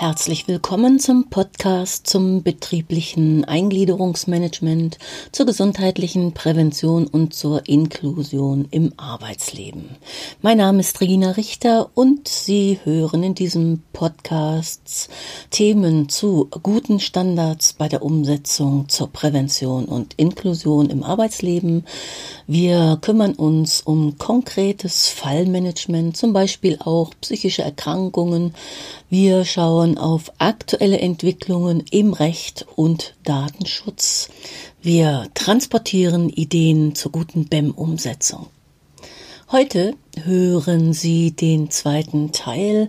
Herzlich willkommen zum Podcast zum betrieblichen Eingliederungsmanagement, zur gesundheitlichen Prävention und zur Inklusion im Arbeitsleben. Mein Name ist Regina Richter und Sie hören in diesem Podcast Themen zu guten Standards bei der Umsetzung zur Prävention und Inklusion im Arbeitsleben. Wir kümmern uns um konkretes Fallmanagement, zum Beispiel auch psychische Erkrankungen. Wir schauen schauen auf aktuelle Entwicklungen im Recht und Datenschutz. Wir transportieren Ideen zur guten BEM-Umsetzung. Heute hören Sie den zweiten Teil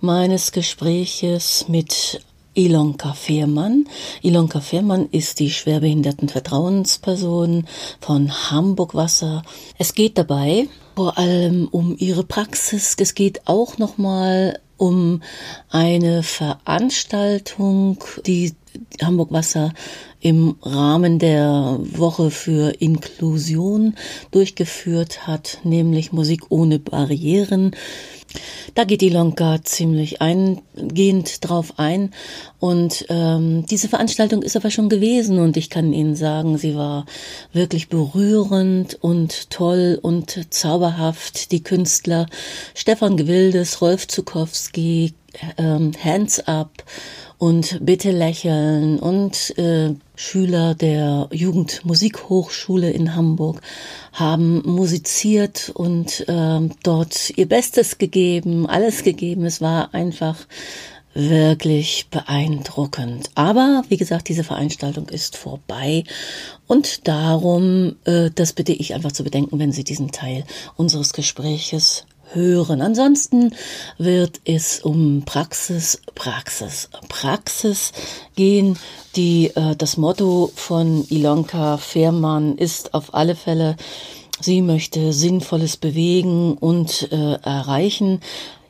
meines Gespräches mit Ilonka Fehrmann. Ilonka Fehrmann ist die schwerbehinderten Vertrauensperson von Hamburg Wasser. Es geht dabei vor allem um ihre Praxis. Es geht auch nochmal um eine Veranstaltung, die Hamburg Wasser im Rahmen der Woche für Inklusion durchgeführt hat, nämlich Musik ohne Barrieren. Da geht die Lonka ziemlich eingehend drauf ein. Und ähm, diese Veranstaltung ist aber schon gewesen und ich kann Ihnen sagen, sie war wirklich berührend und toll und zauberhaft. Die Künstler Stefan Gewildes, Rolf Zukowski, ähm, Hands Up und Bitte lächeln und äh, Schüler der Jugendmusikhochschule in Hamburg haben musiziert und äh, dort ihr Bestes gegeben, alles gegeben. Es war einfach wirklich beeindruckend. Aber wie gesagt, diese Veranstaltung ist vorbei und darum, äh, das bitte ich einfach zu bedenken, wenn Sie diesen Teil unseres Gespräches hören. Ansonsten wird es um Praxis, Praxis, Praxis gehen. Die, äh, das Motto von Ilonka Fehrmann ist auf alle Fälle, sie möchte Sinnvolles bewegen und äh, erreichen.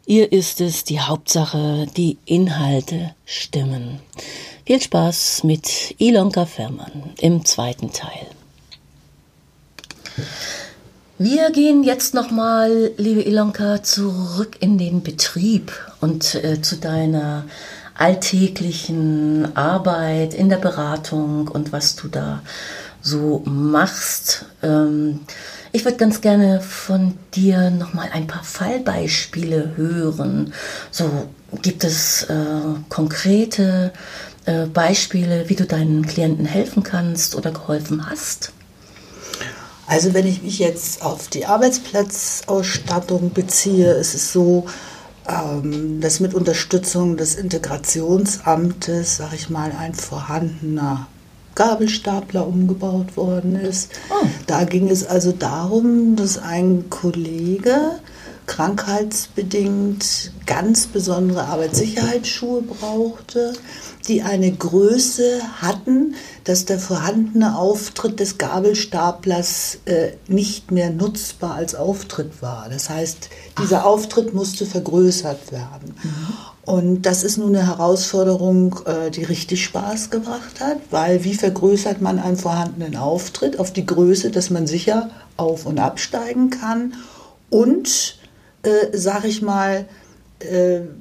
Ihr ist es die Hauptsache, die Inhalte stimmen. Viel Spaß mit Ilonka Fehrmann im zweiten Teil. Wir gehen jetzt nochmal, liebe Ilonka, zurück in den Betrieb und äh, zu deiner alltäglichen Arbeit in der Beratung und was du da so machst. Ähm, ich würde ganz gerne von dir nochmal ein paar Fallbeispiele hören. So gibt es äh, konkrete äh, Beispiele, wie du deinen Klienten helfen kannst oder geholfen hast? Also wenn ich mich jetzt auf die Arbeitsplatzausstattung beziehe, ist es so, ähm, dass mit Unterstützung des Integrationsamtes, sag ich mal, ein vorhandener Gabelstapler umgebaut worden ist. Oh. Da ging es also darum, dass ein Kollege krankheitsbedingt ganz besondere Arbeitssicherheitsschuhe brauchte, die eine Größe hatten, dass der vorhandene Auftritt des Gabelstaplers äh, nicht mehr nutzbar als Auftritt war. Das heißt, dieser Ach. Auftritt musste vergrößert werden. Mhm. Und das ist nun eine Herausforderung, äh, die richtig Spaß gebracht hat, weil wie vergrößert man einen vorhandenen Auftritt auf die Größe, dass man sicher auf- und absteigen kann und äh, sag ich mal,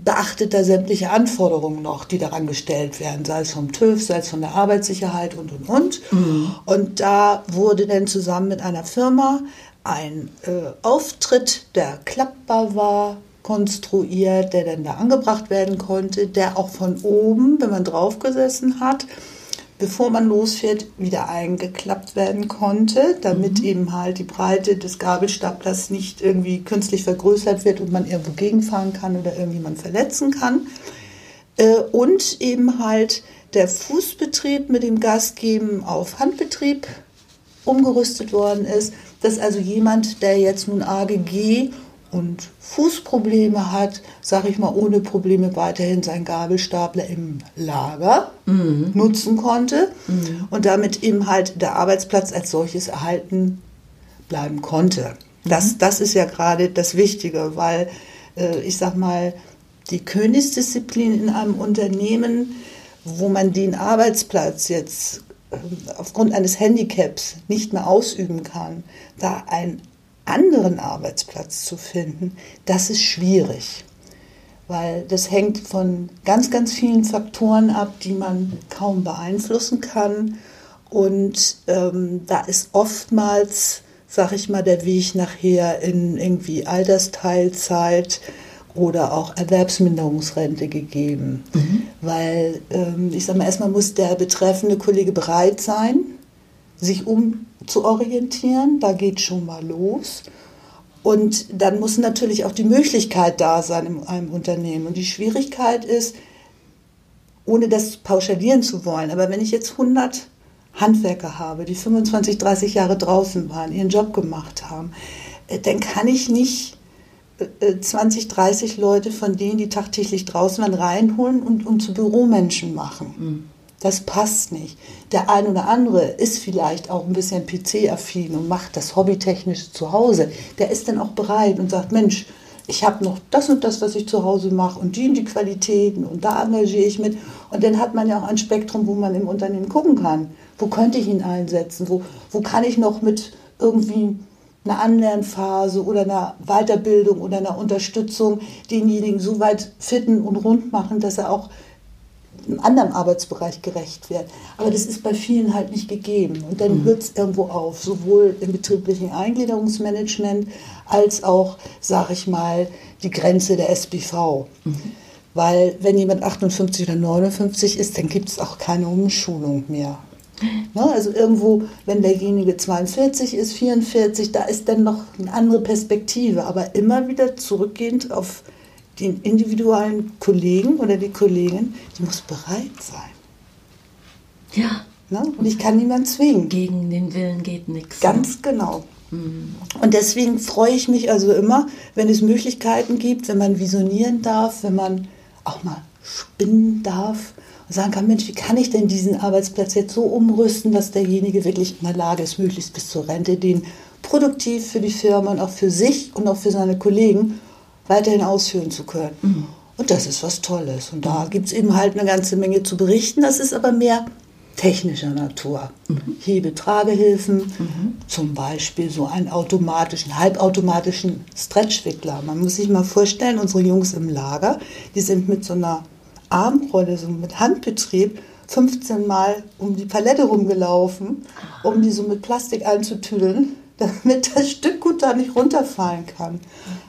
beachtet da sämtliche Anforderungen noch, die daran gestellt werden, sei es vom TÜV, sei es von der Arbeitssicherheit und und und. Mhm. Und da wurde dann zusammen mit einer Firma ein äh, Auftritt, der klappbar war, konstruiert, der dann da angebracht werden konnte, der auch von oben, wenn man draufgesessen hat, bevor man losfährt, wieder eingeklappt werden konnte, damit mhm. eben halt die Breite des Gabelstaplers nicht irgendwie künstlich vergrößert wird und man irgendwo gegenfahren kann oder irgendjemand verletzen kann. Äh, und eben halt der Fußbetrieb mit dem Gasgeben auf Handbetrieb umgerüstet worden ist, dass also jemand, der jetzt nun AGG und Fußprobleme hat, sage ich mal, ohne Probleme weiterhin seinen Gabelstapler im Lager mhm. nutzen konnte mhm. und damit eben halt der Arbeitsplatz als solches erhalten bleiben konnte. Das, mhm. das ist ja gerade das Wichtige, weil äh, ich sag mal, die Königsdisziplin in einem Unternehmen, wo man den Arbeitsplatz jetzt äh, aufgrund eines Handicaps nicht mehr ausüben kann, da ein anderen Arbeitsplatz zu finden, das ist schwierig. weil das hängt von ganz, ganz vielen Faktoren ab, die man kaum beeinflussen kann. Und ähm, da ist oftmals, sag ich mal, der Weg nachher in irgendwie Altersteilzeit oder auch Erwerbsminderungsrente gegeben. Mhm. Weil, ähm, ich sage mal, erstmal muss der betreffende Kollege bereit sein, sich umzuorientieren. Da geht schon mal los. Und dann muss natürlich auch die Möglichkeit da sein in einem Unternehmen. Und die Schwierigkeit ist, ohne das pauschalieren zu wollen, aber wenn ich jetzt 100 Handwerker habe, die 25, 30 Jahre draußen waren, ihren Job gemacht haben, äh, dann kann ich nicht 20, äh, 30 Leute von denen, die tagtäglich draußen waren, reinholen und, und zu Büromenschen machen. Mhm. Das passt nicht. Der ein oder andere ist vielleicht auch ein bisschen PC-affin und macht das hobbytechnisch zu Hause. Der ist dann auch bereit und sagt, Mensch, ich habe noch das und das, was ich zu Hause mache und die und die Qualitäten und da engagiere ich mit. Und dann hat man ja auch ein Spektrum, wo man im Unternehmen gucken kann. Wo könnte ich ihn einsetzen? Wo, wo kann ich noch mit irgendwie einer Anlernphase oder einer Weiterbildung oder einer Unterstützung denjenigen so weit fitten und rund machen, dass er auch einem anderen Arbeitsbereich gerecht wird. Aber das ist bei vielen halt nicht gegeben. Und dann mhm. hört es irgendwo auf, sowohl im betrieblichen Eingliederungsmanagement als auch, sage ich mal, die Grenze der SBV. Mhm. Weil wenn jemand 58 oder 59 ist, dann gibt es auch keine Umschulung mehr. Ne, also irgendwo, wenn derjenige 42 ist, 44, da ist dann noch eine andere Perspektive, aber immer wieder zurückgehend auf den individuellen Kollegen oder die Kollegin, die muss bereit sein. Ja. Ne? Und ich kann niemanden zwingen. Gegen den Willen geht nichts. Ganz ne? genau. Mhm. Und deswegen freue ich mich also immer, wenn es Möglichkeiten gibt, wenn man visionieren darf, wenn man auch mal spinnen darf und sagen kann, Mensch, wie kann ich denn diesen Arbeitsplatz jetzt so umrüsten, dass derjenige wirklich in der Lage ist, möglichst bis zur Rente den produktiv für die Firma und auch für sich und auch für seine Kollegen weiterhin ausführen zu können. Mhm. Und das ist was Tolles. Und da gibt es eben halt eine ganze Menge zu berichten. Das ist aber mehr technischer Natur. Mhm. Hebetragehilfen, mhm. zum Beispiel so einen automatischen, halbautomatischen Stretchwickler. Man muss sich mal vorstellen, unsere Jungs im Lager, die sind mit so einer Armrolle, so mit Handbetrieb, 15 Mal um die Palette rumgelaufen, um die so mit Plastik einzutüdeln damit das Stück gut da nicht runterfallen kann.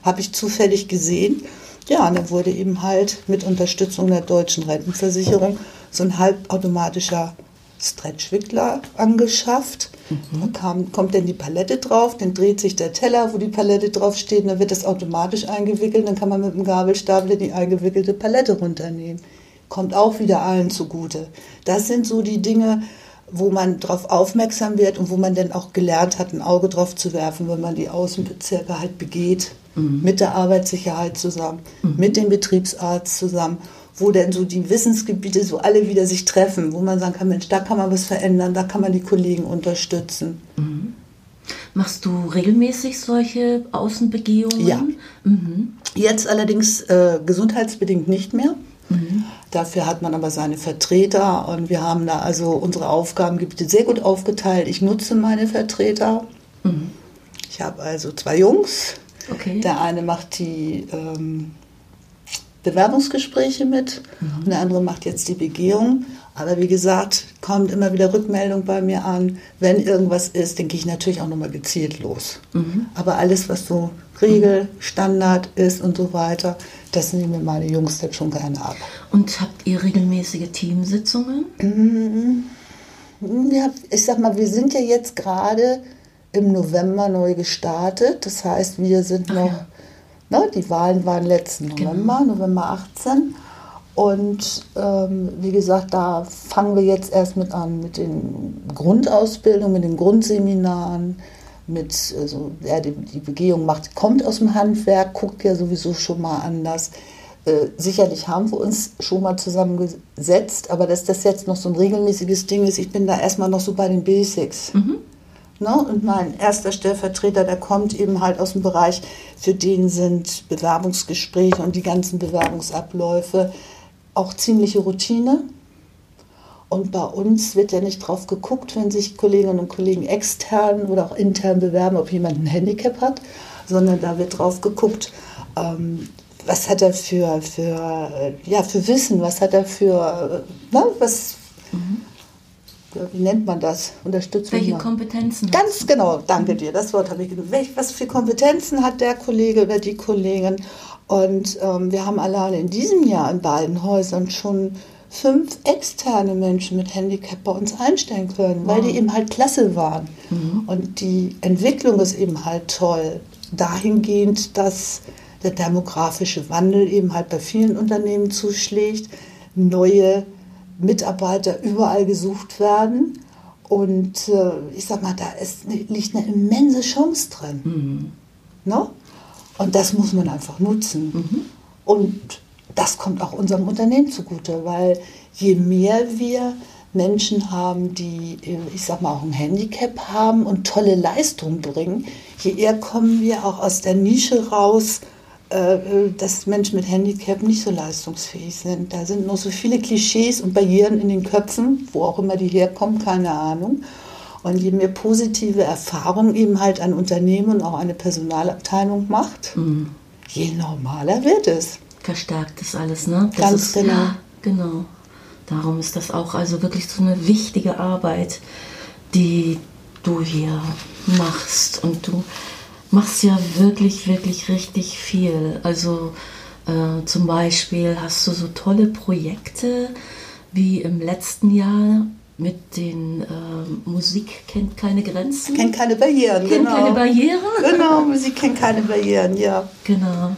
Habe ich zufällig gesehen. Ja, und dann wurde eben halt mit Unterstützung der deutschen Rentenversicherung so ein halbautomatischer Stretchwickler angeschafft. Mhm. Da kam, kommt dann die Palette drauf, dann dreht sich der Teller, wo die Palette drauf steht, und dann wird das automatisch eingewickelt, dann kann man mit dem Gabelstapler die eingewickelte Palette runternehmen. Kommt auch wieder allen zugute. Das sind so die Dinge, wo man darauf aufmerksam wird und wo man dann auch gelernt hat, ein Auge drauf zu werfen, wenn man die Außenbezirke halt begeht, mhm. mit der Arbeitssicherheit zusammen, mhm. mit dem Betriebsarzt zusammen, wo denn so die Wissensgebiete so alle wieder sich treffen, wo man sagen kann, Mensch, da kann man was verändern, da kann man die Kollegen unterstützen. Mhm. Machst du regelmäßig solche Außenbegehungen? Ja. Mhm. Jetzt allerdings äh, gesundheitsbedingt nicht mehr. Mhm. Dafür hat man aber seine Vertreter und wir haben da also unsere Aufgabengebiete sehr gut aufgeteilt. Ich nutze meine Vertreter. Mhm. Ich habe also zwei Jungs. Okay. Der eine macht die ähm, Bewerbungsgespräche mit mhm. und der andere macht jetzt die Begehung. Aber wie gesagt, kommt immer wieder Rückmeldung bei mir an. Wenn irgendwas ist, dann gehe ich natürlich auch nochmal gezielt los. Mhm. Aber alles, was so Regel, Standard ist und so weiter, das nehmen meine Jungs dann schon gerne ab. Und habt ihr regelmäßige Teamsitzungen? Mm, ja, ich sag mal, wir sind ja jetzt gerade im November neu gestartet. Das heißt, wir sind noch, ja. ne, die Wahlen waren letzten. November, genau. November 18. Und ähm, wie gesagt, da fangen wir jetzt erst mit an, mit den Grundausbildungen, mit den Grundseminaren mit, also, die, die Begehung macht, kommt aus dem Handwerk, guckt ja sowieso schon mal anders. Äh, sicherlich haben wir uns schon mal zusammengesetzt, aber dass das jetzt noch so ein regelmäßiges Ding ist, ich bin da erstmal noch so bei den Basics. Mhm. Ne? Und mein erster Stellvertreter, der kommt eben halt aus dem Bereich, für den sind Bewerbungsgespräche und die ganzen Bewerbungsabläufe auch ziemliche Routine. Und bei uns wird ja nicht drauf geguckt, wenn sich Kolleginnen und Kollegen extern oder auch intern bewerben, ob jemand ein Handicap hat, sondern da wird drauf geguckt, ähm, was hat er für, für, äh, ja, für Wissen, was hat er für, äh, ne, was, mhm. wie nennt man das? Unterstützung. Welche mal. Kompetenzen? Ganz genau, danke dir, das Wort habe ich genannt. Was für Kompetenzen hat der Kollege oder die Kollegin? Und ähm, wir haben alleine in diesem Jahr in beiden Häusern schon fünf externe Menschen mit Handicap bei uns einstellen können, wow. weil die eben halt klasse waren. Mhm. Und die Entwicklung ist eben halt toll. Dahingehend, dass der demografische Wandel eben halt bei vielen Unternehmen zuschlägt, neue Mitarbeiter überall gesucht werden. Und äh, ich sag mal, da ist, liegt eine immense Chance drin. Mhm. No? Ne? Und das muss man einfach nutzen. Mhm. Und das kommt auch unserem Unternehmen zugute, weil je mehr wir Menschen haben, die, ich sag mal, auch ein Handicap haben und tolle Leistungen bringen, je eher kommen wir auch aus der Nische raus, äh, dass Menschen mit Handicap nicht so leistungsfähig sind. Da sind noch so viele Klischees und Barrieren in den Köpfen, wo auch immer die herkommen, keine Ahnung. Und je mehr positive Erfahrung eben halt ein Unternehmen und auch eine Personalabteilung macht, mhm. je normaler wird es. Verstärkt das alles, ne? Das Ganz ist, genau. Ja, genau. Darum ist das auch also wirklich so eine wichtige Arbeit, die du hier machst. Und du machst ja wirklich, wirklich richtig viel. Also äh, zum Beispiel hast du so tolle Projekte wie im letzten Jahr mit den äh, Musik kennt keine Grenzen. Kennt keine Barrieren, kennt genau. keine Barrieren. Genau, Musik kennt keine Barrieren, ja. Genau.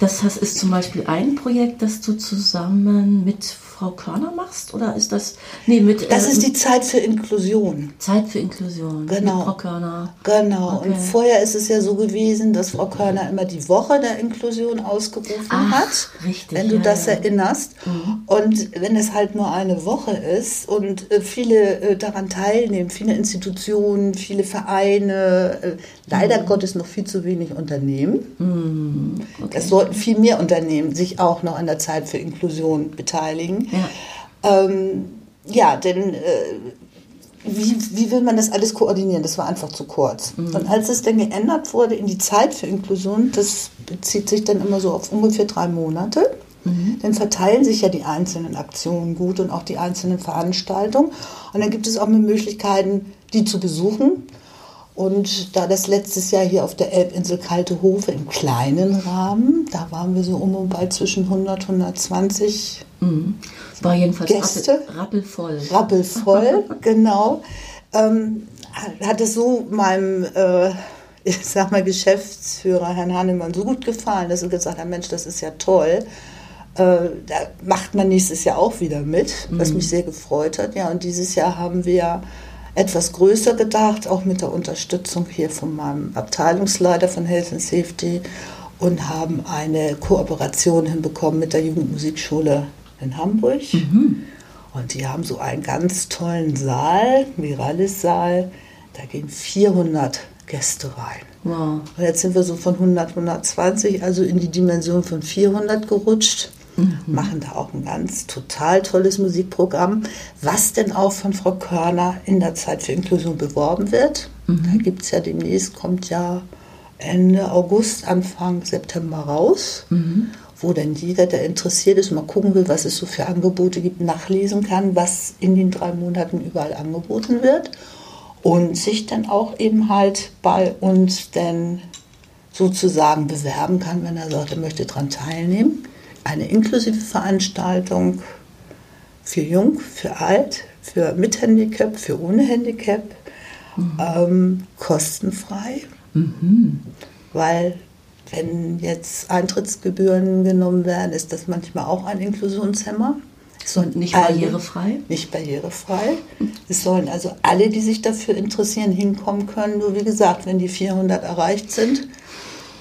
Das ist zum Beispiel ein Projekt, das du zusammen mit Frau Körner machst? Oder ist das. Nee, mit. Das äh, ist die Zeit für Inklusion. Zeit für Inklusion. Genau. Mit Frau Körner. Genau. Okay. Und vorher ist es ja so gewesen, dass Frau Körner immer die Woche der Inklusion ausgerufen Ach, hat. Richtig. Wenn du ja, das ja. erinnerst. Mhm. Und wenn es halt nur eine Woche ist und äh, viele äh, daran teilnehmen, viele Institutionen, viele Vereine, äh, leider mhm. Gottes noch viel zu wenig Unternehmen. Mhm. Okay. Es sollten viel mehr Unternehmen sich auch noch an der Zeit für Inklusion beteiligen. Ja, ähm, ja denn äh, wie, wie will man das alles koordinieren? Das war einfach zu kurz. Mhm. Und als es dann geändert wurde in die Zeit für Inklusion, das bezieht sich dann immer so auf ungefähr drei Monate. Mhm. Dann verteilen sich ja die einzelnen Aktionen gut und auch die einzelnen Veranstaltungen. Und dann gibt es auch mehr Möglichkeiten, die zu besuchen. Und da das letztes Jahr hier auf der Elbinsel Kalte Hofe im kleinen Rahmen, da waren wir so um und bei zwischen 100, 120 mhm. War jedenfalls Gäste. rappelvoll. Rappelvoll, genau. Ähm, hat es so meinem, äh, ich sag mal, Geschäftsführer, Herrn Hannemann, so gut gefallen, dass er gesagt hat, Mensch, das ist ja toll. Äh, da macht man nächstes Jahr auch wieder mit, was mhm. mich sehr gefreut hat. Ja, und dieses Jahr haben wir etwas größer gedacht, auch mit der Unterstützung hier von meinem Abteilungsleiter von Health and Safety und haben eine Kooperation hinbekommen mit der Jugendmusikschule in Hamburg. Mhm. Und die haben so einen ganz tollen Saal, Miralis-Saal. Da gehen 400 Gäste rein. Wow. Und jetzt sind wir so von 100, 120, also in die Dimension von 400 gerutscht. Mhm. Machen da auch ein ganz total tolles Musikprogramm, was denn auch von Frau Körner in der Zeit für Inklusion beworben wird. Mhm. Da gibt es ja demnächst, kommt ja Ende August, Anfang September raus. Mhm wo dann jeder, der interessiert ist, mal gucken will, was es so für Angebote gibt, nachlesen kann, was in den drei Monaten überall angeboten wird und sich dann auch eben halt bei uns dann sozusagen bewerben kann, wenn er sagt, er möchte daran teilnehmen eine inklusive Veranstaltung für jung, für alt, für mit Handicap, für ohne Handicap, mhm. ähm, kostenfrei. Mhm. Weil wenn jetzt Eintrittsgebühren genommen werden, ist das manchmal auch ein Inklusionshemmer. Und nicht alle, barrierefrei? Nicht barrierefrei. Es sollen also alle, die sich dafür interessieren, hinkommen können. Nur wie gesagt, wenn die 400 erreicht sind,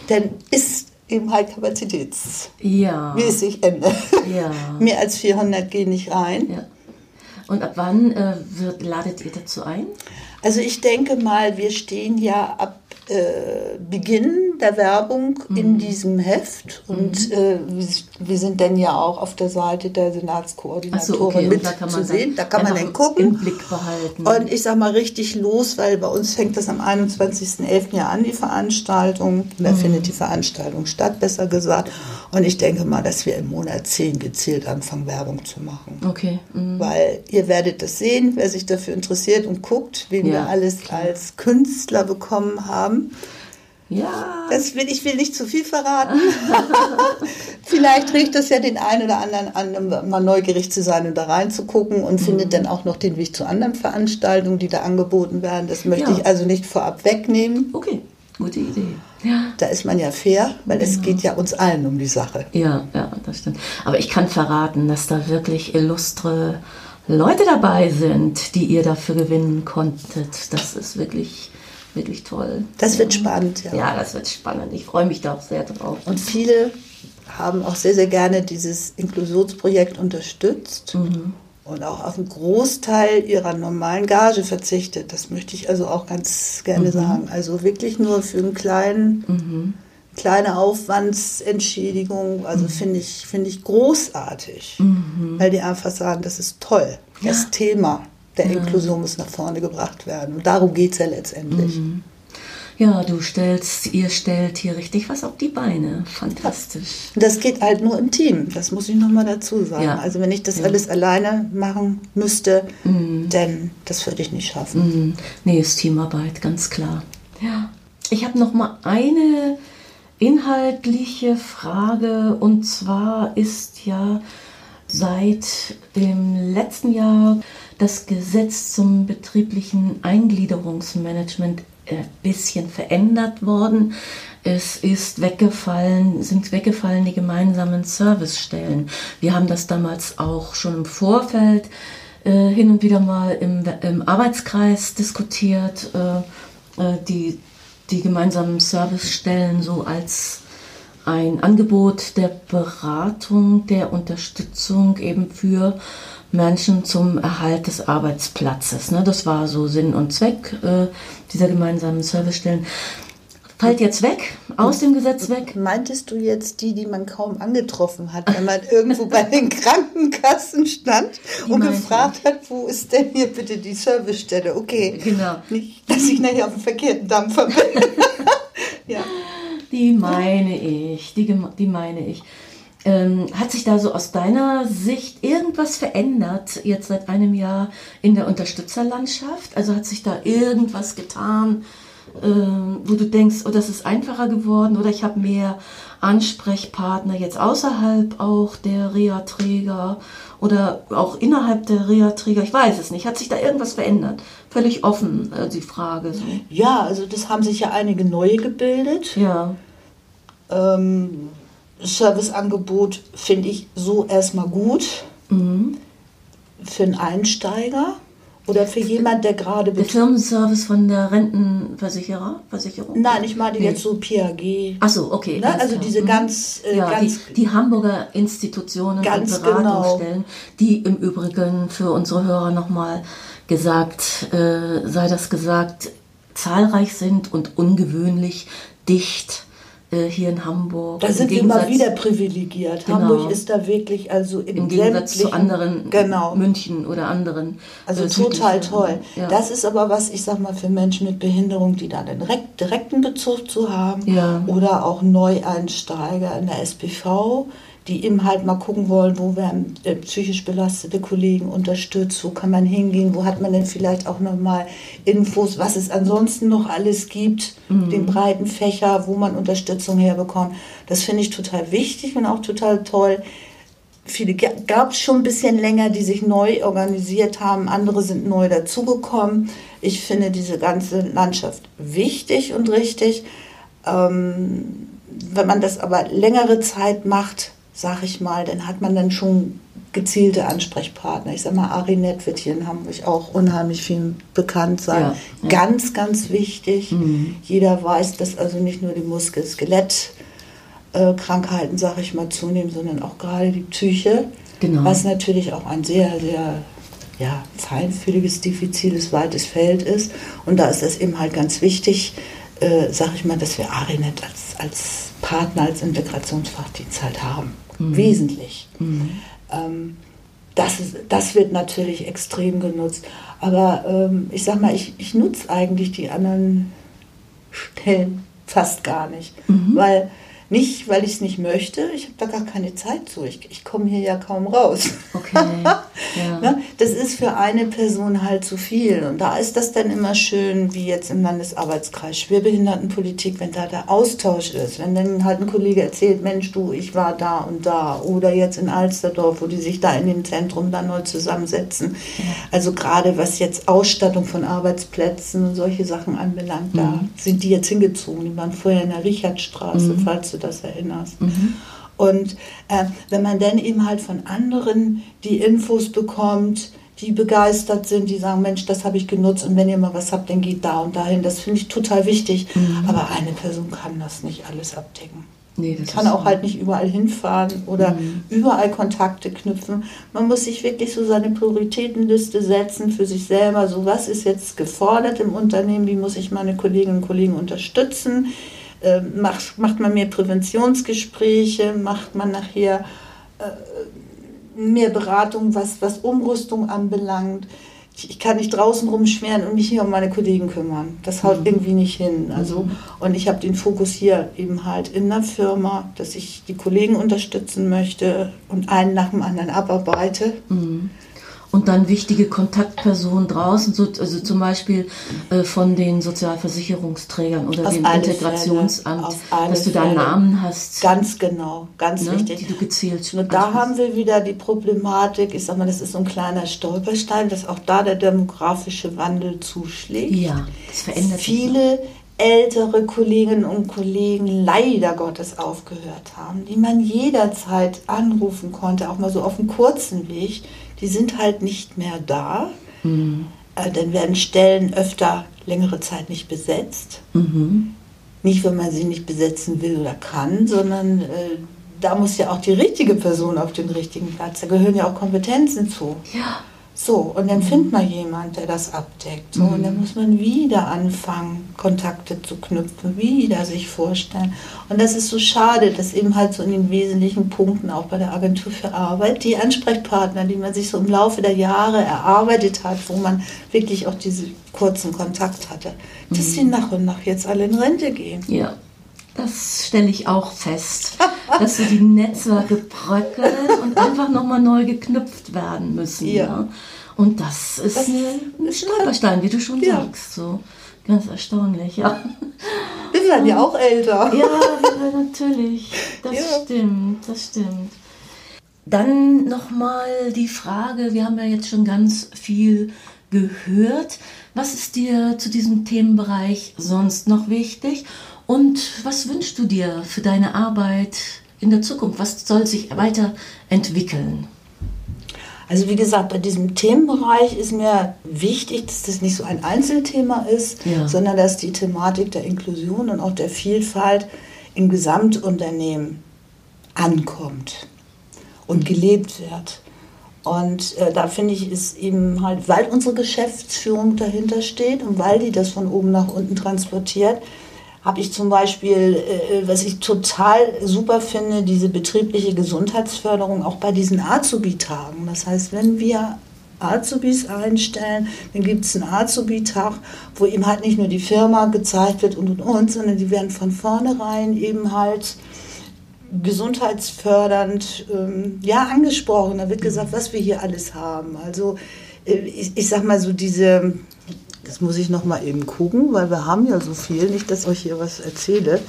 dann ist eben halt kapazitätsmäßig ja. Ende. Ja. Mehr als 400 gehen nicht rein. Ja. Und ab wann äh, wird, ladet ihr dazu ein? Also ich denke mal, wir stehen ja ab äh, Beginn der Werbung mhm. in diesem Heft und mhm. äh, wir sind dann ja auch auf der Seite der Senatskoordinatoren so, okay. mit zu sehen. Da kann man dann gucken. Im Blick behalten. Und ich sag mal richtig los, weil bei uns fängt das am 21.11. ja an, die Veranstaltung. Da mhm. findet die Veranstaltung statt, besser gesagt. Und ich denke mal, dass wir im Monat 10 gezielt anfangen, Werbung zu machen. Okay. Mhm. Weil ihr werdet das sehen, wer sich dafür interessiert und guckt, wen ja, wir alles klar. als Künstler bekommen haben. Ja. Das will, ich will nicht zu viel verraten. Vielleicht riecht das ja den einen oder anderen an, mal neugierig zu sein und da reinzugucken und mhm. findet dann auch noch den Weg zu anderen Veranstaltungen, die da angeboten werden. Das möchte ja. ich also nicht vorab wegnehmen. Okay, gute Idee. Ja. Da ist man ja fair, weil genau. es geht ja uns allen um die Sache. Ja, ja, das stimmt. Aber ich kann verraten, dass da wirklich illustre Leute dabei sind, die ihr dafür gewinnen konntet. Das ist wirklich wirklich toll. Das wird spannend, ja. Ja, das wird spannend. Ich freue mich da auch sehr drauf. Und viele haben auch sehr, sehr gerne dieses Inklusionsprojekt unterstützt. Mhm. Und auch auf einen Großteil ihrer normalen Gage verzichtet. Das möchte ich also auch ganz gerne mhm. sagen. Also wirklich nur für einen kleinen, mhm. kleine Aufwandsentschädigung. Also mhm. finde ich, find ich großartig. Mhm. Weil die einfach sagen, das ist toll. Das ja. Thema der ja. Inklusion muss nach vorne gebracht werden. Und darum geht es ja letztendlich. Mhm. Ja, du stellst, ihr stellt hier richtig was auf die Beine. Fantastisch. Das geht halt nur im Team, das muss ich nochmal dazu sagen. Ja. Also wenn ich das ja. alles alleine machen müsste, mhm. dann das würde ich nicht schaffen. Mhm. Nee, ist Teamarbeit, ganz klar. Ja. Ich habe noch mal eine inhaltliche Frage und zwar ist ja seit dem letzten Jahr das Gesetz zum betrieblichen Eingliederungsmanagement ein bisschen verändert worden. Es ist weggefallen, sind weggefallen die gemeinsamen Servicestellen. Wir haben das damals auch schon im Vorfeld äh, hin und wieder mal im, im Arbeitskreis diskutiert, äh, äh, die, die gemeinsamen Servicestellen so als ein Angebot der Beratung, der Unterstützung eben für Menschen zum Erhalt des Arbeitsplatzes. Ne? Das war so Sinn und Zweck äh, dieser gemeinsamen Servicestellen. Fällt jetzt weg, aus dem Gesetz weg. Meintest du jetzt die, die man kaum angetroffen hat, wenn man irgendwo bei den Krankenkassen stand die und gefragt hat, wo ist denn hier bitte die Servicestelle? Okay, genau. Nicht, dass ich nachher auf dem verkehrten Dampfer bin. ja. Die meine ich, die, die meine ich. Ähm, hat sich da so aus deiner Sicht irgendwas verändert jetzt seit einem Jahr in der Unterstützerlandschaft? Also hat sich da irgendwas getan, ähm, wo du denkst, oh, das ist einfacher geworden oder ich habe mehr Ansprechpartner jetzt außerhalb auch der Reha-Träger oder auch innerhalb der Reha-Träger? Ich weiß es nicht. Hat sich da irgendwas verändert? Völlig offen äh, die Frage. So. Ja, also das haben sich ja einige neue gebildet. Ja. Ähm, Serviceangebot finde ich so erstmal gut mhm. für einen Einsteiger oder für jemand, der gerade... Der Firmenservice von der Rentenversicherer? Versicherung? Nein, ich meine nee. jetzt so PAG. Ach so, okay. Ne? Also klar. diese mhm. ganz... Äh, ja, ganz die, die, Hamburger Institutionen ganz und Beratungsstellen, genau. die im Übrigen für unsere Hörer nochmal gesagt, äh, sei das gesagt, zahlreich sind und ungewöhnlich dicht hier in Hamburg. Da sind wir mal wieder privilegiert. Genau, Hamburg ist da wirklich also im, im Gegensatz zu anderen genau. München oder anderen. Also äh, total toll. Ja. Das ist aber was, ich sag mal, für Menschen mit Behinderung, die da den direkt, direkten Bezug zu haben ja. oder auch Neueinsteiger in der SPV die eben halt mal gucken wollen, wo werden äh, psychisch belastete Kollegen unterstützt, wo kann man hingehen, wo hat man denn vielleicht auch nochmal Infos, was es ansonsten noch alles gibt, mhm. den breiten Fächer, wo man Unterstützung herbekommt. Das finde ich total wichtig und auch total toll. Viele gab es schon ein bisschen länger, die sich neu organisiert haben, andere sind neu dazugekommen. Ich finde diese ganze Landschaft wichtig und richtig. Ähm, wenn man das aber längere Zeit macht, sag ich mal, dann hat man dann schon gezielte Ansprechpartner. Ich sag mal, Arinet wird hier in Hamburg auch unheimlich viel bekannt sein. Ja, ja. Ganz, ganz wichtig. Mhm. Jeder weiß, dass also nicht nur die Muskel-Skelett-Krankheiten, sag ich mal, zunehmen, sondern auch gerade die Psyche. Genau. Was natürlich auch ein sehr, sehr ja, feinfühliges, diffiziles, weites Feld ist. Und da ist es eben halt ganz wichtig, äh, sage ich mal, dass wir Arinet als, als Partner, als Integrationsfachdienst halt haben. Mhm. Wesentlich. Mhm. Ähm, das, ist, das wird natürlich extrem genutzt. Aber ähm, ich sag mal, ich, ich nutze eigentlich die anderen Stellen fast gar nicht. Mhm. Weil nicht, weil ich es nicht möchte, ich habe da gar keine Zeit zu. Ich, ich komme hier ja kaum raus. Okay. Ja. Ne? das ist für eine Person halt zu viel. Und da ist das dann immer schön, wie jetzt im Landesarbeitskreis Schwerbehindertenpolitik, wenn da der Austausch ist. Wenn dann halt ein Kollege erzählt, Mensch, du, ich war da und da. Oder jetzt in Alsterdorf, wo die sich da in dem Zentrum dann neu zusammensetzen. Ja. Also gerade was jetzt Ausstattung von Arbeitsplätzen und solche Sachen anbelangt, mhm. da sind die jetzt hingezogen. Die waren vorher in der Richardstraße, mhm. falls du das erinnerst. Mhm. Und äh, wenn man dann eben halt von anderen die Infos bekommt, die begeistert sind, die sagen, Mensch, das habe ich genutzt und wenn ihr mal was habt, dann geht da und dahin. Das finde ich total wichtig. Mhm. Aber eine Person kann das nicht alles abdecken. Nee, kann auch halt nicht überall hinfahren oder mhm. überall Kontakte knüpfen. Man muss sich wirklich so seine Prioritätenliste setzen für sich selber. So, was ist jetzt gefordert im Unternehmen? Wie muss ich meine Kolleginnen und Kollegen unterstützen? Äh, macht, macht man mehr Präventionsgespräche, macht man nachher äh, mehr Beratung, was, was Umrüstung anbelangt. Ich, ich, kann nicht draußen rumschweren und mich hier um meine Kollegen kümmern. Das haut mhm. irgendwie nicht hin. Also, mhm. Und ich habe den Fokus hier eben halt in der Firma, dass ich die Kollegen unterstützen möchte und einen nach dem anderen abarbeite. Mhm und dann wichtige Kontaktpersonen draußen, so, also zum Beispiel äh, von den Sozialversicherungsträgern oder Auf dem Integrationsamt, dass du da Namen hast. Ganz genau, ganz ne, wichtig. Die du gezählt Und da haben wir wieder die Problematik, ich sag mal, das ist so ein kleiner Stolperstein, dass auch da der demografische Wandel zuschlägt. Ja, das verändert Viele ältere Kolleginnen und Kollegen leider Gottes aufgehört haben, die man jederzeit anrufen konnte, auch mal so auf einem kurzen Weg, die sind halt nicht mehr da. Mhm. Äh, dann werden Stellen öfter längere Zeit nicht besetzt. Mhm. Nicht, wenn man sie nicht besetzen will oder kann, sondern äh, da muss ja auch die richtige Person auf den richtigen Platz. Da gehören ja auch Kompetenzen zu. Ja. So, und dann findet man jemand, der das abdeckt. So, und dann mhm. muss man wieder anfangen, Kontakte zu knüpfen, wieder sich vorstellen. Und das ist so schade, dass eben halt so in den wesentlichen Punkten auch bei der Agentur für Arbeit die Ansprechpartner, die man sich so im Laufe der Jahre erarbeitet hat, wo man wirklich auch diesen kurzen Kontakt hatte, dass mhm. die nach und nach jetzt alle in Rente gehen. Ja. Das stelle ich auch fest, dass so die Netzwerke bröckeln und einfach nochmal neu geknüpft werden müssen. Ja. ja. Und das ist das ein Stolperstein, wie du schon ja. sagst. So. Ganz erstaunlich, ja. Wir werden ja auch älter. Ja, natürlich. Das ja. stimmt, das stimmt. Dann nochmal die Frage, wir haben ja jetzt schon ganz viel gehört. Was ist dir zu diesem Themenbereich sonst noch wichtig? Und was wünschst du dir für deine Arbeit in der Zukunft? Was soll sich weiterentwickeln? Also wie gesagt, bei diesem Themenbereich ist mir wichtig, dass das nicht so ein Einzelthema ist, ja. sondern dass die Thematik der Inklusion und auch der Vielfalt im Gesamtunternehmen ankommt und gelebt wird. Und äh, da finde ich, ist eben halt, weil unsere Geschäftsführung dahinter steht und weil die das von oben nach unten transportiert, habe ich zum Beispiel, äh, was ich total super finde, diese betriebliche Gesundheitsförderung auch bei diesen Azubi-Tagen. Das heißt, wenn wir Azubis einstellen, dann gibt es einen Azubi-Tag, wo eben halt nicht nur die Firma gezeigt wird und und und, sondern die werden von vornherein eben halt gesundheitsfördernd ähm, ja angesprochen. Da wird gesagt, was wir hier alles haben. Also äh, ich, ich sag mal so diese das muss ich noch mal eben gucken, weil wir haben ja so viel. Nicht, dass ich euch hier was erzähle.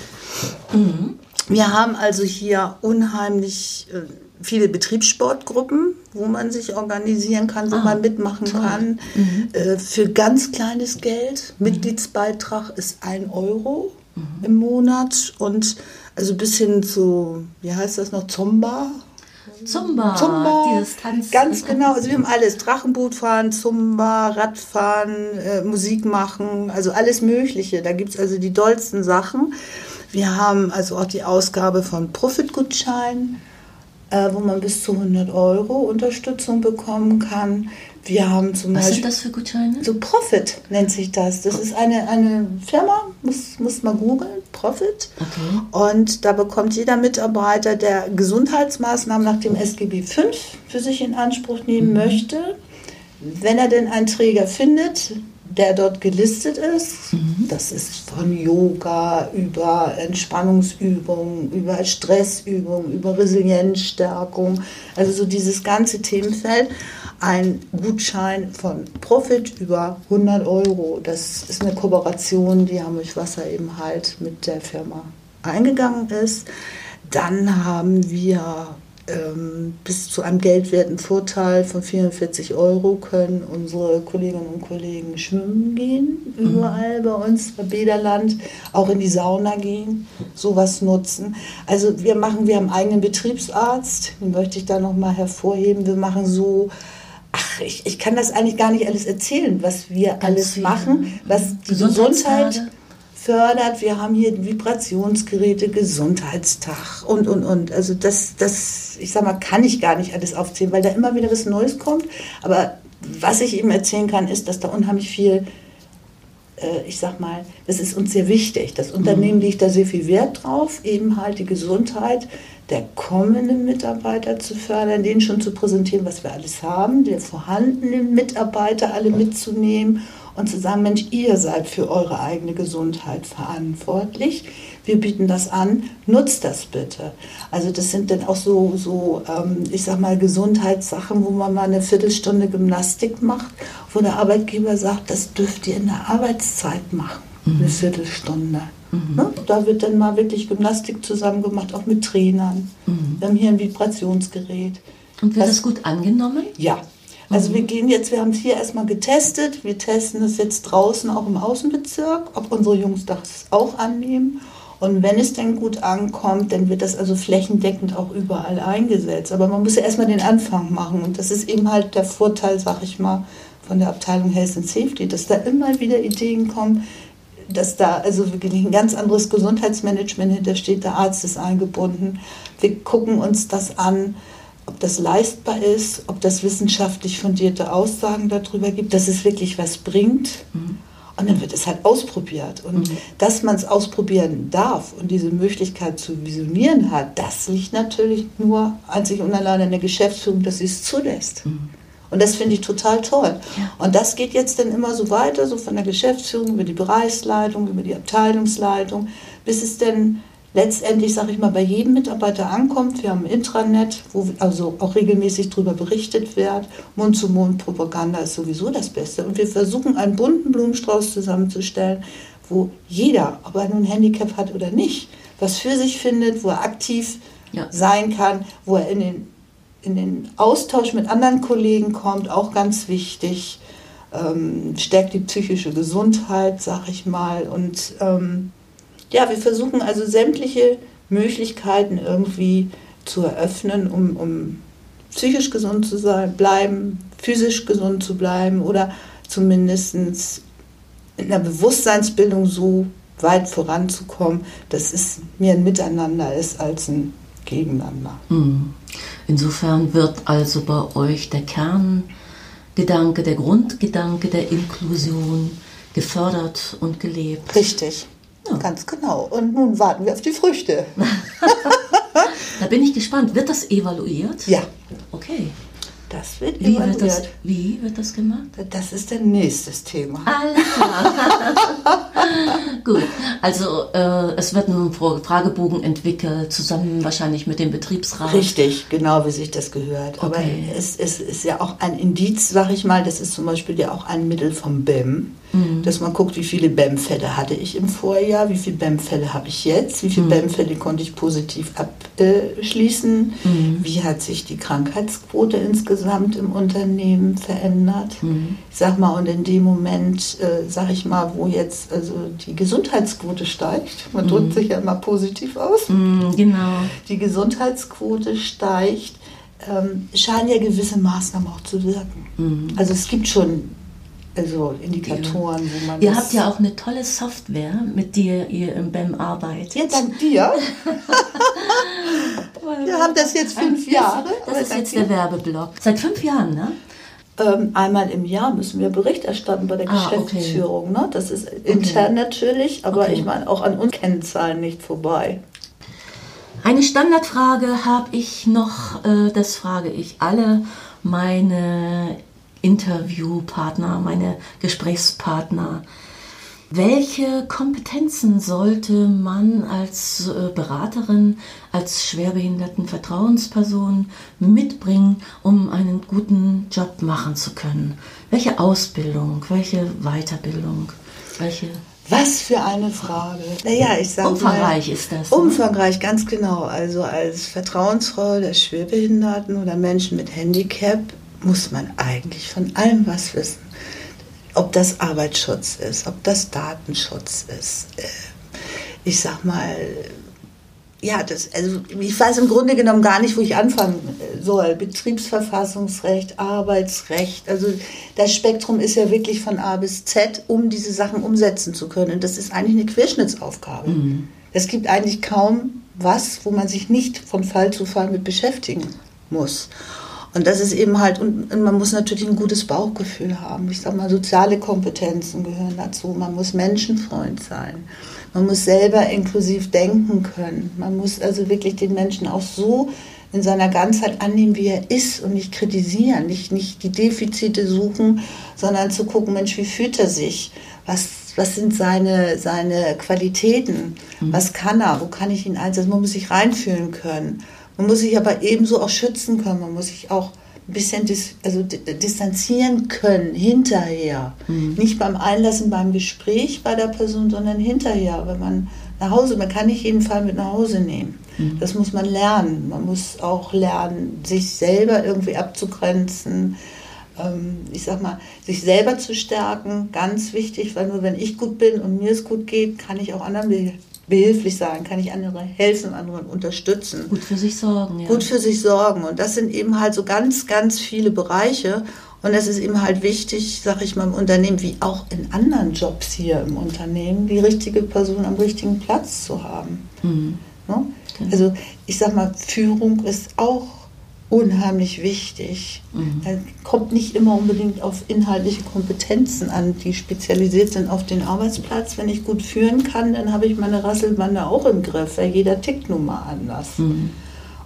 Mhm. Wir haben also hier unheimlich äh, viele Betriebssportgruppen, wo man sich organisieren kann, wo ah, man mitmachen toll. kann. Mhm. Äh, für ganz kleines Geld. Mhm. Mitgliedsbeitrag ist ein Euro mhm. im Monat und also bis hin zu, wie heißt das noch, Zomba Zumba, Zumba dieses Tanz. Ganz genau. Also wir haben alles. Drachenboot fahren, Zumba, Radfahren, äh, Musik machen, also alles Mögliche. Da gibt es also die dollsten Sachen. Wir haben also auch die Ausgabe von Profitgutscheinen. äh, wo man bis zu 100 Euro Unterstützung bekommen kann. Wir haben zum Was Beispiel. sind das für Gutscheine? So Profit nennt sich das. Das ist eine, eine Firma, muss, muss man googeln, Profit. Okay. Und da bekommt jeder Mitarbeiter, der Gesundheitsmaßnahmen nach dem SGB V für sich in Anspruch nehmen möchte, wenn er denn einen Träger findet, der dort gelistet ist, das ist von Yoga über Entspannungsübungen, über Stressübungen, über Resilienzstärkung, also so dieses ganze Themenfeld, ein Gutschein von Profit über 100 Euro. Das ist eine Kooperation, die Hamburg Wasser eben halt mit der Firma eingegangen ist. Dann haben wir ähm, bis zu einem geldwerten Vorteil von 44 Euro können unsere Kolleginnen und Kollegen schwimmen gehen, überall bei uns bei Bäderland, auch in die Sauna gehen, sowas nutzen. Also wir machen, wir haben einen eigenen Betriebsarzt, den möchte ich da nochmal hervorheben. Wir machen so, ach, ich, ich kann das eigentlich gar nicht alles erzählen, was wir Ganz alles viel. machen, was die. Gesundheit fördert. Wir haben hier Vibrationsgeräte, Gesundheitstag und, und, und. Also das, das, ich sag mal, kann ich gar nicht alles aufzählen, weil da immer wieder was Neues kommt. Aber was ich eben erzählen kann, ist, dass da unheimlich viel, äh, ich sag mal, das ist uns sehr wichtig. Das Unternehmen legt da sehr viel Wert drauf, eben halt die Gesundheit der kommenden Mitarbeiter zu fördern, denen schon zu präsentieren, was wir alles haben, der vorhandenen Mitarbeiter alle mitzunehmen und zu sagen, Mensch, ihr seid für eure eigene Gesundheit verantwortlich. Wir bieten das an, nutzt das bitte. Also das sind dann auch so, so ähm, ich sag mal, Gesundheitssachen, wo man mal eine Viertelstunde Gymnastik macht, wo der Arbeitgeber sagt, das dürft ihr in der Arbeitszeit machen, eine Viertelstunde. Ne? Da wird dann mal wirklich Gymnastik zusammen gemacht, auch mit Trainern. Wir haben hier ein Vibrationsgerät. Und wird Das- das gut angenommen? Ja. Also wir gehen jetzt, wir haben es hier erstmal getestet, wir testen es jetzt draußen auch im Außenbezirk, ob unsere Jungs das auch annehmen. Und wenn es denn gut ankommt, dann wird das also flächendeckend auch überall eingesetzt. Aber man muss ja erstmal den Anfang machen. Und das ist eben halt der Vorteil, sag ich mal, von der Abteilung Health and Safety, dass da immer wieder Ideen kommen, dass da also wirklich ein ganz anderes Gesundheitsmanagement hintersteht. Der Arzt ist eingebunden. Wir gucken uns das an, ob das leistbar ist, ob das wissenschaftlich fundierte Aussagen darüber gibt, dass es wirklich was bringt. Und dann wird es halt ausprobiert. Und dass man es ausprobieren darf und diese Möglichkeit zu visionieren hat, das liegt natürlich nur einzig und allein in der Geschäftsführung, dass sie es zulässt. Und das finde ich total toll. Und das geht jetzt dann immer so weiter, so von der Geschäftsführung über die Bereichsleitung, über die Abteilungsleitung, bis es dann letztendlich, sage ich mal, bei jedem Mitarbeiter ankommt. Wir haben ein Intranet, wo also auch regelmäßig darüber berichtet wird. Mund-zu-Mund-Propaganda ist sowieso das Beste. Und wir versuchen, einen bunten Blumenstrauß zusammenzustellen, wo jeder, ob er nun ein Handicap hat oder nicht, was für sich findet, wo er aktiv Ja. sein kann, wo er in den, in den Austausch mit anderen Kollegen kommt, auch ganz wichtig. Ähm, stärkt die psychische Gesundheit, sag ich mal. Und ähm, ja, wir versuchen also sämtliche Möglichkeiten irgendwie zu eröffnen, um, um psychisch gesund zu sein, bleiben, physisch gesund zu bleiben oder zumindest in der Bewusstseinsbildung so weit voranzukommen, dass es mehr ein Miteinander ist als ein Gegeneinander. Hm. Insofern wird also bei euch der Kerngedanke, der Grundgedanke der Inklusion gefördert und gelebt. Richtig, Ja. ganz genau. Und nun warten wir auf die Früchte. Da bin ich gespannt. Wird das evaluiert? Ja, Okay. Das wird Wie wird das, evaluiert. wie wird das gemacht? Das ist der nächstes Thema. Alles klar. Gut, also äh, es wird ein Fra- Fragebogen entwickelt, zusammen wahrscheinlich mit dem Betriebsrat. Richtig, genau wie sich das gehört. Aber Okay. es, es ist ja auch ein Indiz, sag ich mal, das ist zum Beispiel ja auch ein Mittel vom BEM, Mhm. dass man guckt, wie viele BEM-Fälle hatte ich im Vorjahr, wie viele BEM-Fälle habe ich jetzt, wie Mhm. viele BEM-Fälle konnte ich positiv abschließen, Mhm. wie hat sich die Krankheitsquote insgesamt im Unternehmen verändert. Mhm. Ich sag mal, und in dem Moment, äh, sag ich mal, wo jetzt also die Gesundheitsquote steigt, man drückt sich ja immer positiv aus, Mm, genau. die Gesundheitsquote steigt, ähm, scheinen ja gewisse Maßnahmen auch zu wirken. Mhm. Also es gibt schon also Indikatoren, wo man. Ihr habt ja auch eine tolle Software, mit der ihr im BEM arbeitet. Ja, dank dir. Wir haben das jetzt fünf Jahre. Das ist jetzt der Werbeblock. Seit fünf Jahren, ne? Ähm, einmal im Jahr müssen wir Bericht erstatten bei der ah, Geschäftsführung. Okay. Ne? Das ist intern okay. natürlich, aber okay. ich meine auch an uns Kennzahlen nicht vorbei. Eine Standardfrage habe ich noch, äh, das frage ich alle meine Interviewpartner, meine Gesprächspartner. Welche Kompetenzen sollte man als äh, Beraterin, als schwerbehinderten Vertrauensperson mitbringen, um einen guten Job machen zu können? Welche Ausbildung, welche Weiterbildung, welche was für eine Frage. Naja, ich sage Umfangreich mal, ist das. Ne? Umfangreich, ne? ganz genau. Also als Vertrauensfrau der Schwerbehinderten oder Menschen mit Handicap muss man eigentlich von allem was wissen. Ob das Arbeitsschutz ist, ob das Datenschutz ist. Äh, ich sag mal, ja, das, also ich weiß im Grunde genommen gar nicht, wo ich anfangen soll. Betriebsverfassungsrecht, Arbeitsrecht, also das Spektrum ist ja wirklich von A bis Z, um diese Sachen umsetzen zu können. Und das ist eigentlich eine Querschnittsaufgabe. Mhm. Es gibt eigentlich kaum was, wo man sich nicht von Fall zu Fall mit beschäftigen muss. Und das ist eben halt, und, man muss natürlich ein gutes Bauchgefühl haben. Ich sag mal, soziale Kompetenzen gehören dazu. Man muss Menschenfreund sein. Man muss selber inklusiv denken können. Man muss also wirklich den Menschen auch so in seiner Ganzheit annehmen, wie er ist und nicht kritisieren, nicht, nicht die Defizite suchen, sondern zu gucken, Mensch, wie fühlt er sich? Was, was sind seine, seine Qualitäten? Mhm. Was kann er? Wo kann ich ihn einsetzen? Man muss sich reinfühlen können. Man muss sich aber ebenso auch schützen können. Man muss sich auch ein bisschen dis, also distanzieren können hinterher. Mhm. Nicht beim Einlassen, beim Gespräch bei der Person, sondern hinterher, wenn man nach Hause, man kann nicht jeden Fall mit nach Hause nehmen. Mhm. Das muss man lernen. Man muss auch lernen, sich selber irgendwie abzugrenzen. Ähm, ich sag mal, sich selber zu stärken, ganz wichtig, weil nur wenn ich gut bin und mir es gut geht, kann ich auch anderen behilflich sein, kann ich andere helfen, anderen unterstützen. Gut für sich sorgen, ja. Gut für sich sorgen. Und das sind eben halt so ganz, ganz viele Bereiche. Und es ist eben halt wichtig, sage ich mal, im Unternehmen, wie auch in anderen Jobs hier im Unternehmen, die richtige Person am richtigen Platz zu haben. Mhm. Ne? Genau. Also ich sag mal, Führung ist auch unheimlich wichtig. Mhm. Er kommt nicht immer unbedingt auf inhaltliche Kompetenzen an, die spezialisiert sind auf den Arbeitsplatz. Wenn ich gut führen kann, dann habe ich meine Rasselbande auch im Griff, weil jeder tickt nun mal anders. Mhm.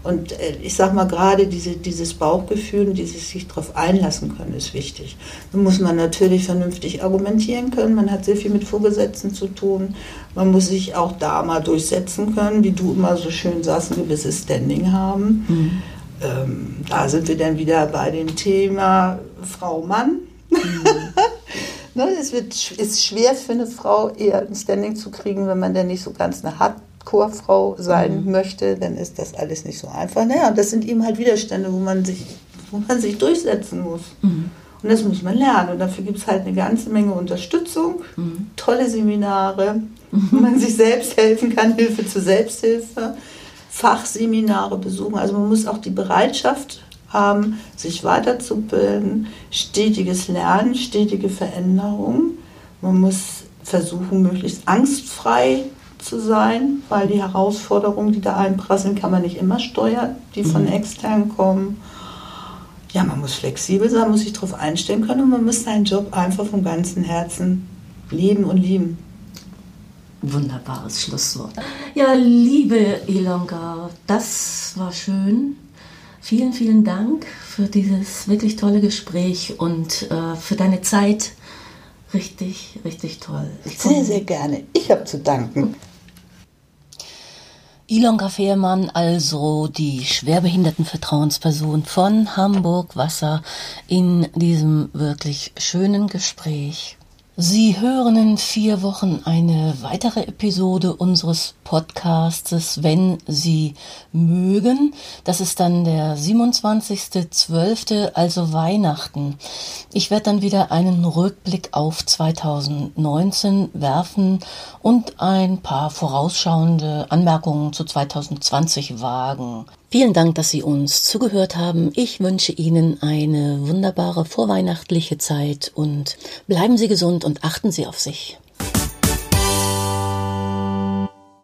Und äh, ich sage mal, gerade diese, dieses Bauchgefühl, dieses sich darauf einlassen können, ist wichtig. Da muss man natürlich vernünftig argumentieren können. Man hat sehr viel mit Vorgesetzten zu tun. Man muss sich auch da mal durchsetzen können, wie du immer so schön sagst, ein gewisses Standing haben. Mhm ähm, da sind wir dann wieder bei dem Thema Frau-Mann. Mhm. ne, es wird, ist schwer für eine Frau, eher ein Standing zu kriegen, wenn man dann nicht so ganz eine Hardcore-Frau sein mhm. möchte, dann ist das alles nicht so einfach. Naja, und das sind eben halt Widerstände, wo man sich, wo man sich durchsetzen muss. Mhm. Und das muss man lernen. Und dafür gibt es halt eine ganze Menge Unterstützung, mhm. tolle Seminare, wo man sich selbst helfen kann, Hilfe zur Selbsthilfe. Fachseminare besuchen. Also man muss auch die Bereitschaft haben, sich weiterzubilden, stetiges Lernen, stetige Veränderung. Man muss versuchen, möglichst angstfrei zu sein, weil die Herausforderungen, die da einprasseln, kann man nicht immer steuern, die von mhm. extern kommen. Ja, man muss flexibel sein, muss sich darauf einstellen können und man muss seinen Job einfach vom ganzen Herzen lieben und lieben. Wunderbares Schlusswort. Ja, liebe Ilonga, das war schön. Vielen, vielen Dank für dieses wirklich tolle Gespräch und äh, für deine Zeit. Richtig, richtig toll. sehr, sehr gerne. Ich habe zu danken. Ilonka Fehrmann, also die Schwerbehindertenvertrauensperson von Hamburg Wasser in diesem wirklich schönen Gespräch. Sie hören in vier Wochen eine weitere Episode unseres Podcasts, wenn Sie mögen. Das ist dann der 27.12., also Weihnachten. Ich werde dann wieder einen Rückblick auf 2019 werfen und ein paar vorausschauende Anmerkungen zu 2020 wagen. Vielen Dank, dass Sie uns zugehört haben. Ich wünsche Ihnen eine wunderbare vorweihnachtliche Zeit und bleiben Sie gesund und achten Sie auf sich.